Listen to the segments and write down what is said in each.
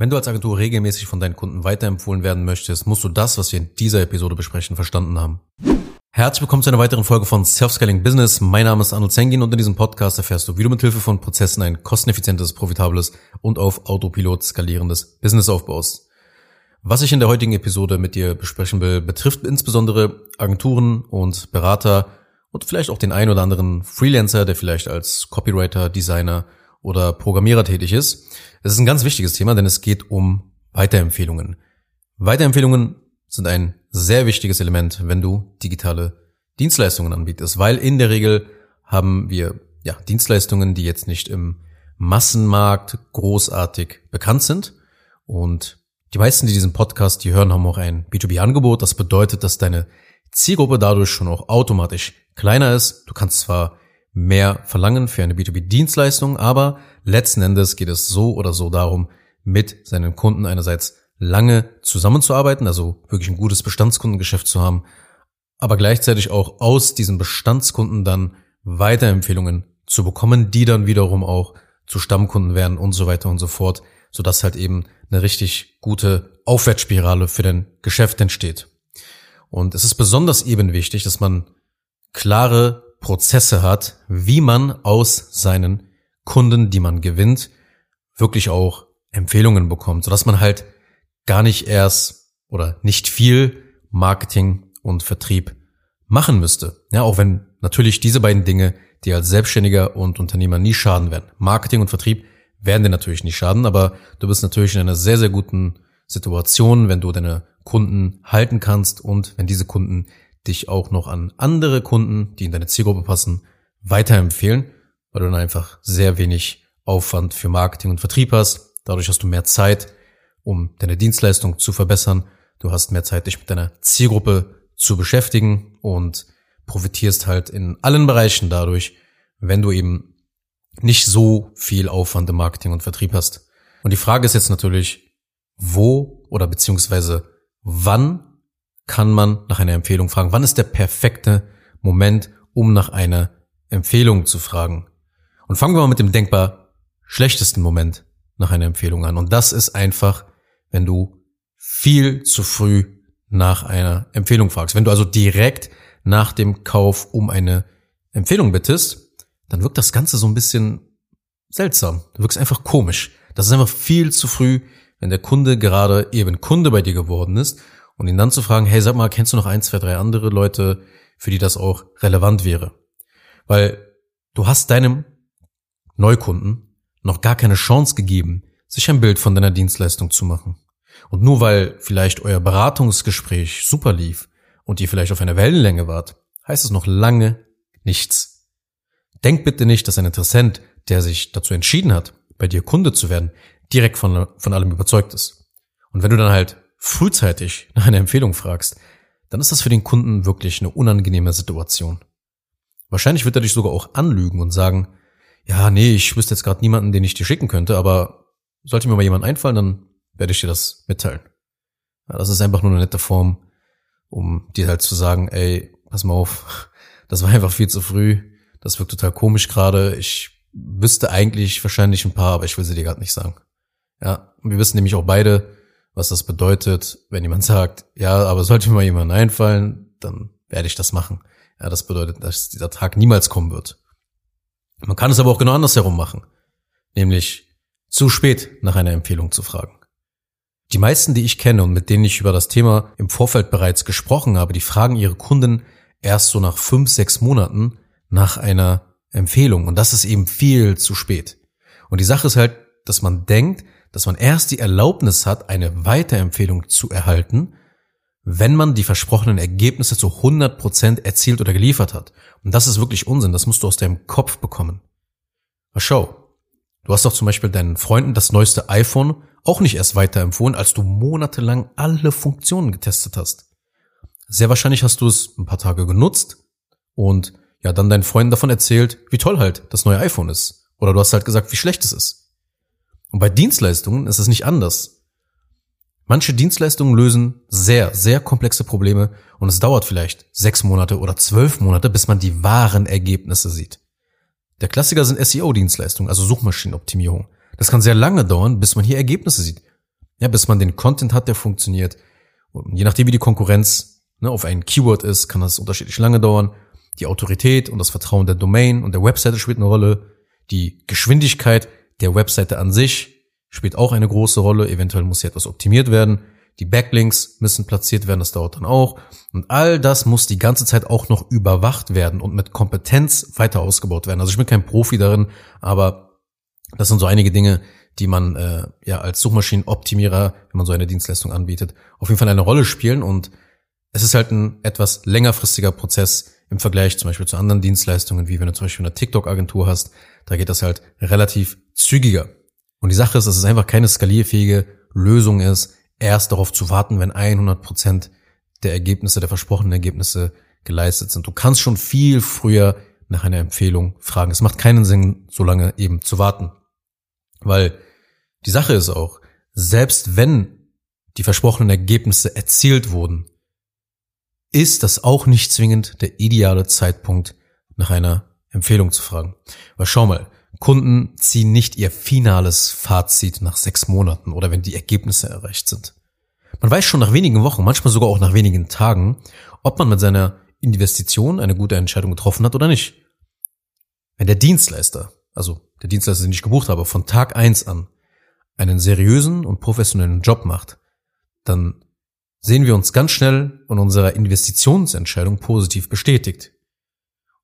Wenn du als Agentur regelmäßig von deinen Kunden weiterempfohlen werden möchtest, musst du das, was wir in dieser Episode besprechen, verstanden haben. Herzlich willkommen zu einer weiteren Folge von Self-Scaling Business. Mein Name ist Arnold Zengin und in diesem Podcast erfährst du, wie du mit Hilfe von Prozessen ein kosteneffizientes, profitables und auf Autopilot skalierendes Business aufbaust. Was ich in der heutigen Episode mit dir besprechen will, betrifft insbesondere Agenturen und Berater und vielleicht auch den ein oder anderen Freelancer, der vielleicht als Copywriter, Designer oder Programmierer tätig ist. Es ist ein ganz wichtiges Thema, denn es geht um Weiterempfehlungen. Weiterempfehlungen sind ein sehr wichtiges Element, wenn du digitale Dienstleistungen anbietest, weil in der Regel haben wir ja Dienstleistungen, die jetzt nicht im Massenmarkt großartig bekannt sind und die meisten, die diesen Podcast die hören, haben auch ein B2B-Angebot. Das bedeutet, dass deine Zielgruppe dadurch schon auch automatisch kleiner ist. Du kannst zwar mehr verlangen für eine B2B-Dienstleistung, aber letzten Endes geht es so oder so darum, mit seinen Kunden einerseits lange zusammenzuarbeiten, also wirklich ein gutes Bestandskundengeschäft zu haben, aber gleichzeitig auch aus diesen Bestandskunden dann Weiterempfehlungen zu bekommen, die dann wiederum auch zu Stammkunden werden und so weiter und so fort, sodass halt eben eine richtig gute Aufwärtsspirale für dein Geschäft entsteht. Und es ist besonders eben wichtig, dass man klare Prozesse hat, wie man aus seinen Kunden, die man gewinnt, wirklich auch Empfehlungen bekommt, sodass man halt gar nicht erst oder nicht viel Marketing und Vertrieb machen müsste. Ja, auch wenn natürlich diese beiden Dinge dir als Selbstständiger und Unternehmer nie schaden werden. Marketing und Vertrieb werden dir natürlich nicht schaden, aber du bist natürlich in einer sehr, sehr guten Situation, wenn du deine Kunden halten kannst und wenn diese Kunden dich auch noch an andere Kunden, die in deine Zielgruppe passen, weiterempfehlen, weil du dann einfach sehr wenig Aufwand für Marketing und Vertrieb hast. Dadurch hast du mehr Zeit, um deine Dienstleistung zu verbessern. Du hast mehr Zeit, dich mit deiner Zielgruppe zu beschäftigen und profitierst halt in allen Bereichen dadurch, wenn du eben nicht so viel Aufwand im Marketing und Vertrieb hast. Und die Frage ist jetzt natürlich, wo oder beziehungsweise wann kann man nach einer Empfehlung fragen? Wann ist der perfekte Moment, um nach einer Empfehlung zu fragen? Und fangen wir mal mit dem denkbar schlechtesten Moment nach einer Empfehlung an. Und das ist einfach, wenn du viel zu früh nach einer Empfehlung fragst. Wenn du also direkt nach dem Kauf um eine Empfehlung bittest, dann wirkt das Ganze so ein bisschen seltsam. Du wirkst einfach komisch. Das ist einfach viel zu früh, wenn der Kunde gerade eben Kunde bei dir geworden ist und ihn dann zu fragen, hey, sag mal, kennst du noch ein, zwei, drei andere Leute, für die das auch relevant wäre? Weil du hast deinem Neukunden noch gar keine Chance gegeben, sich ein Bild von deiner Dienstleistung zu machen. Und nur weil vielleicht euer Beratungsgespräch super lief und ihr vielleicht auf einer Wellenlänge wart, heißt es noch lange nichts. Denk bitte nicht, dass ein Interessent, der sich dazu entschieden hat, bei dir Kunde zu werden, direkt von, von allem überzeugt ist. Und wenn du dann halt frühzeitig nach einer Empfehlung fragst, dann ist das für den Kunden wirklich eine unangenehme Situation. Wahrscheinlich wird er dich sogar auch anlügen und sagen, ja, nee, ich wüsste jetzt gerade niemanden, den ich dir schicken könnte, aber sollte mir mal jemand einfallen, dann werde ich dir das mitteilen. Ja, das ist einfach nur eine nette Form, um dir halt zu sagen, ey, pass mal auf, das war einfach viel zu früh, das wirkt total komisch gerade, ich wüsste eigentlich wahrscheinlich ein paar, aber ich will sie dir gerade nicht sagen. Ja, wir wissen nämlich auch beide, was das bedeutet, wenn jemand sagt, ja, aber sollte mir mal jemand einfallen, dann werde ich das machen. Ja, das bedeutet, dass dieser Tag niemals kommen wird. Man kann es aber auch genau andersherum machen. Nämlich zu spät nach einer Empfehlung zu fragen. Die meisten, die ich kenne und mit denen ich über das Thema im Vorfeld bereits gesprochen habe, die fragen ihre Kunden erst so nach fünf, sechs Monaten nach einer Empfehlung. Und das ist eben viel zu spät. Und die Sache ist halt, dass man denkt, dass man erst die Erlaubnis hat, eine Weiterempfehlung zu erhalten, wenn man die versprochenen Ergebnisse zu 100% erzielt oder geliefert hat. Und das ist wirklich Unsinn, das musst du aus deinem Kopf bekommen. Aber schau, du hast doch zum Beispiel deinen Freunden das neueste iPhone auch nicht erst weiterempfohlen, als du monatelang alle Funktionen getestet hast. Sehr wahrscheinlich hast du es ein paar Tage genutzt und ja, dann deinen Freunden davon erzählt, wie toll halt das neue iPhone ist. Oder du hast halt gesagt, wie schlecht es ist. Und bei Dienstleistungen ist es nicht anders. Manche Dienstleistungen lösen sehr, sehr komplexe Probleme und es dauert vielleicht sechs Monate oder zwölf Monate, bis man die wahren Ergebnisse sieht. Der Klassiker sind SEO-Dienstleistungen, also Suchmaschinenoptimierung. Das kann sehr lange dauern, bis man hier Ergebnisse sieht. Ja, bis man den Content hat, der funktioniert. Und je nachdem, wie die Konkurrenz ne, auf ein Keyword ist, kann das unterschiedlich lange dauern. Die Autorität und das Vertrauen der Domain und der Webseite spielt eine Rolle. Die Geschwindigkeit der Webseite an sich spielt auch eine große Rolle. Eventuell muss hier etwas optimiert werden. Die Backlinks müssen platziert werden, das dauert dann auch. Und all das muss die ganze Zeit auch noch überwacht werden und mit Kompetenz weiter ausgebaut werden. Also ich bin kein Profi darin, aber das sind so einige Dinge, die man äh, ja als Suchmaschinenoptimierer, wenn man so eine Dienstleistung anbietet, auf jeden Fall eine Rolle spielen. Und es ist halt ein etwas längerfristiger Prozess im Vergleich zum Beispiel zu anderen Dienstleistungen, wie wenn du zum Beispiel eine TikTok-Agentur hast. Da geht das halt relativ zügiger. Und die Sache ist, dass es einfach keine skalierfähige Lösung ist, erst darauf zu warten, wenn 100 Prozent der Ergebnisse, der versprochenen Ergebnisse geleistet sind. Du kannst schon viel früher nach einer Empfehlung fragen. Es macht keinen Sinn, so lange eben zu warten. Weil die Sache ist auch, selbst wenn die versprochenen Ergebnisse erzielt wurden, ist das auch nicht zwingend der ideale Zeitpunkt, nach einer Empfehlung zu fragen. Weil schau mal, Kunden ziehen nicht ihr finales Fazit nach sechs Monaten oder wenn die Ergebnisse erreicht sind. Man weiß schon nach wenigen Wochen, manchmal sogar auch nach wenigen Tagen, ob man mit seiner Investition eine gute Entscheidung getroffen hat oder nicht. Wenn der Dienstleister, also der Dienstleister, den ich gebucht habe, von Tag eins an einen seriösen und professionellen Job macht, dann sehen wir uns ganz schnell in unserer Investitionsentscheidung positiv bestätigt.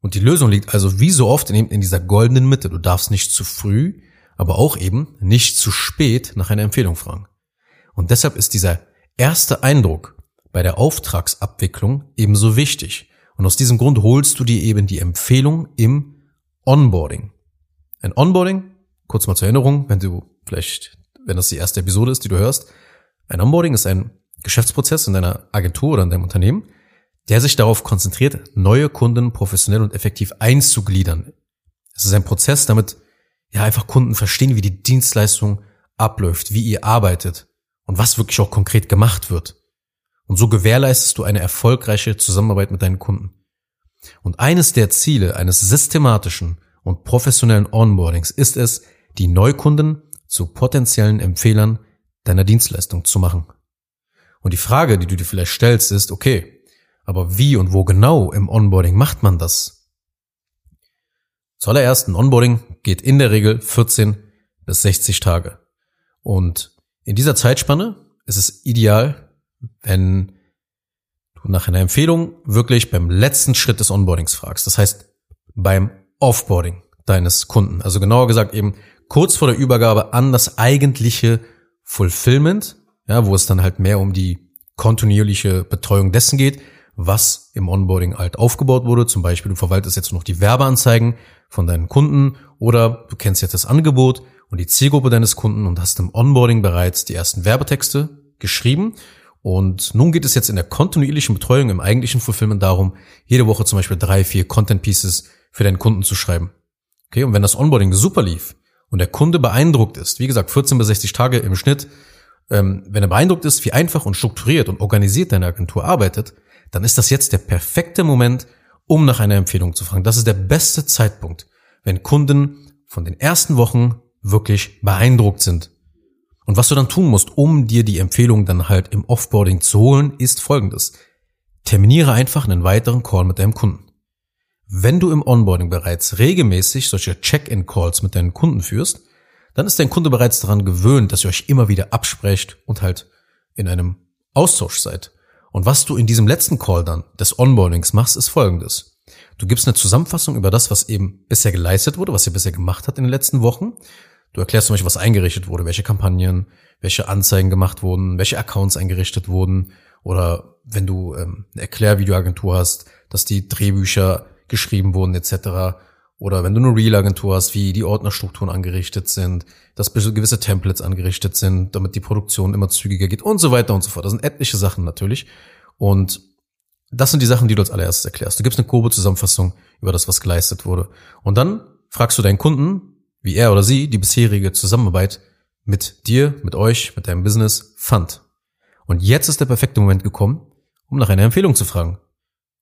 Und die Lösung liegt also wie so oft in, dieser goldenen Mitte. Du darfst nicht zu früh, aber auch eben nicht zu spät nach einer Empfehlung fragen. Und deshalb ist dieser erste Eindruck bei der Auftragsabwicklung ebenso wichtig. Und aus diesem Grund holst du dir eben die Empfehlung im Onboarding. Ein Onboarding, kurz mal zur Erinnerung, wenn du vielleicht, wenn das die erste Episode ist, die du hörst, ein Onboarding ist ein Geschäftsprozess in deiner Agentur oder in deinem Unternehmen, der sich darauf konzentriert, neue Kunden professionell und effektiv einzugliedern. Es ist ein Prozess, damit ja einfach Kunden verstehen, wie die Dienstleistung abläuft, wie ihr arbeitet und was wirklich auch konkret gemacht wird. Und so gewährleistest du eine erfolgreiche Zusammenarbeit mit deinen Kunden. Und eines der Ziele eines systematischen und professionellen Onboardings ist es, die Neukunden zu potenziellen Empfehlern deiner Dienstleistung zu machen. Und die Frage, die du dir vielleicht stellst, ist, okay, aber wie und wo genau im Onboarding macht man das? Zuallererst ein Onboarding geht in der Regel 14 bis 60 Tage. Und in dieser Zeitspanne ist es ideal, wenn du nach einer Empfehlung wirklich beim letzten Schritt des Onboardings fragst. Das heißt, beim Offboarding deines Kunden. Also genauer gesagt eben kurz vor der Übergabe an das eigentliche Fulfillment, ja, wo es dann halt mehr um die kontinuierliche Betreuung dessen geht, was im Onboarding halt aufgebaut wurde. Zum Beispiel, du verwaltest jetzt noch die Werbeanzeigen von deinen Kunden oder du kennst jetzt das Angebot und die Zielgruppe deines Kunden und hast im Onboarding bereits die ersten Werbetexte geschrieben. Und nun geht es jetzt in der kontinuierlichen Betreuung im eigentlichen Fulfillment darum, jede Woche zum Beispiel drei, vier Content Pieces für deinen Kunden zu schreiben. Okay, und wenn das Onboarding super lief und der Kunde beeindruckt ist, wie gesagt, 14 bis 60 Tage im Schnitt, ähm, wenn er beeindruckt ist, wie einfach und strukturiert und organisiert deine Agentur arbeitet, dann ist das jetzt der perfekte Moment, um nach einer Empfehlung zu fragen. Das ist der beste Zeitpunkt, wenn Kunden von den ersten Wochen wirklich beeindruckt sind. Und was du dann tun musst, um dir die Empfehlung dann halt im Offboarding zu holen, ist folgendes. Terminiere einfach einen weiteren Call mit deinem Kunden. Wenn du im Onboarding bereits regelmäßig solche Check-in-Calls mit deinen Kunden führst, dann ist dein Kunde bereits daran gewöhnt, dass ihr euch immer wieder absprecht und halt in einem Austausch seid. Und was du in diesem letzten Call dann des Onboardings machst, ist folgendes. Du gibst eine Zusammenfassung über das, was eben bisher geleistet wurde, was ihr bisher gemacht hat in den letzten Wochen. Du erklärst zum Beispiel, was eingerichtet wurde, welche Kampagnen, welche Anzeigen gemacht wurden, welche Accounts eingerichtet wurden. Oder wenn du ähm, eine Erklärvideoagentur hast, dass die Drehbücher geschrieben wurden etc. Oder wenn du eine Real-Agentur hast, wie die Ordnerstrukturen angerichtet sind, dass gewisse Templates angerichtet sind, damit die Produktion immer zügiger geht und so weiter und so fort. Das sind etliche Sachen natürlich. Und das sind die Sachen, die du als allererstes erklärst. Du gibst eine grobe Zusammenfassung über das, was geleistet wurde. Und dann fragst du deinen Kunden, wie er oder sie die bisherige Zusammenarbeit mit dir, mit euch, mit deinem Business fand. Und jetzt ist der perfekte Moment gekommen, um nach einer Empfehlung zu fragen.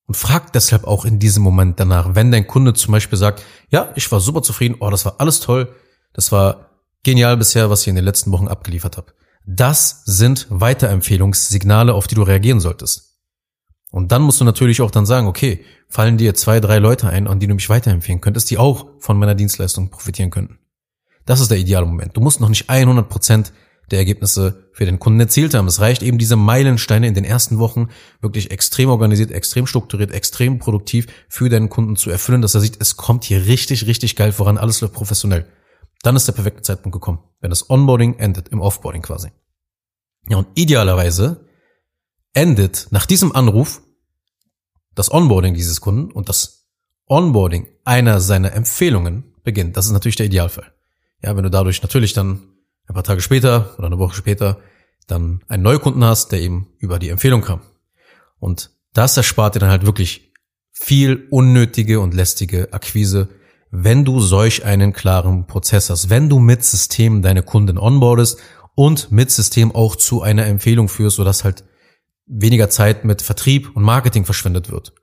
Und frag deshalb auch in diesem Moment danach, wenn dein Kunde zum Beispiel sagt, ja, ich war super zufrieden, oh, das war alles toll, das war genial bisher, was ich in den letzten Wochen abgeliefert habe. Das sind Weiterempfehlungssignale, auf die du reagieren solltest. Und dann musst du natürlich auch dann sagen, okay, fallen dir zwei, drei Leute ein, an die du mich weiterempfehlen könntest, die auch von meiner Dienstleistung profitieren könnten. Das ist der ideale Moment. Du musst noch nicht 100 Prozent der Ergebnisse für den Kunden erzielt haben. Es reicht eben diese Meilensteine in den ersten Wochen wirklich extrem organisiert, extrem strukturiert, extrem produktiv für deinen Kunden zu erfüllen, dass er sieht, es kommt hier richtig, richtig geil voran, alles läuft professionell. Dann ist der perfekte Zeitpunkt gekommen, wenn das Onboarding endet, im Offboarding quasi. Ja, und idealerweise endet nach diesem Anruf das Onboarding dieses Kunden und das Onboarding einer seiner Empfehlungen beginnt. Das ist natürlich der Idealfall. Ja, wenn du dadurch natürlich dann ein paar Tage später oder eine Woche später dann einen Neukunden hast, der eben über die Empfehlung kam. Und das erspart dir dann halt wirklich viel unnötige und lästige Akquise, wenn du solch einen klaren Prozess hast, wenn du mit System deine Kunden onboardest und mit System auch zu einer Empfehlung führst, sodass halt weniger Zeit mit Vertrieb und Marketing verschwendet wird.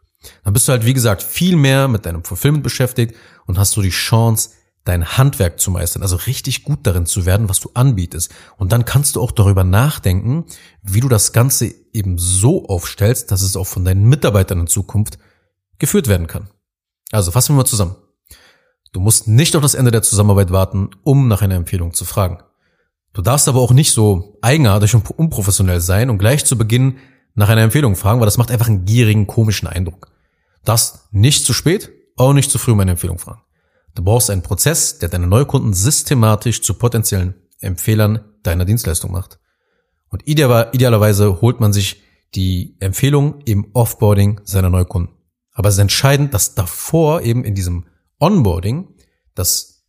Dann bist du halt, wie gesagt, viel mehr mit deinem Fulfillment beschäftigt und hast du die Chance, dein Handwerk zu meistern, also richtig gut darin zu werden, was du anbietest. Und dann kannst du auch darüber nachdenken, wie du das Ganze eben so aufstellst, dass es auch von deinen Mitarbeitern in Zukunft geführt werden kann. Also fassen wir mal zusammen. Du musst nicht auf das Ende der Zusammenarbeit warten, um nach einer Empfehlung zu fragen. Du darfst aber auch nicht so eigenartig und unprofessionell sein und gleich zu Beginn nach einer Empfehlung fragen, weil das macht einfach einen gierigen, komischen Eindruck. Darfst nicht zu spät, auch nicht zu früh um eine Empfehlung fragen. Du brauchst einen Prozess, der deine Neukunden systematisch zu potenziellen Empfehlern deiner Dienstleistung macht. Und idealerweise holt man sich die Empfehlung im Offboarding seiner Neukunden. Aber es ist entscheidend, dass davor eben in diesem Onboarding, das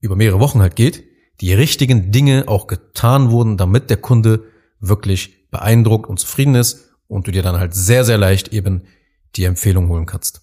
über mehrere Wochen halt geht, die richtigen Dinge auch getan wurden, damit der Kunde wirklich beeindruckt und zufrieden ist und du dir dann halt sehr, sehr leicht eben die Empfehlung holen kannst.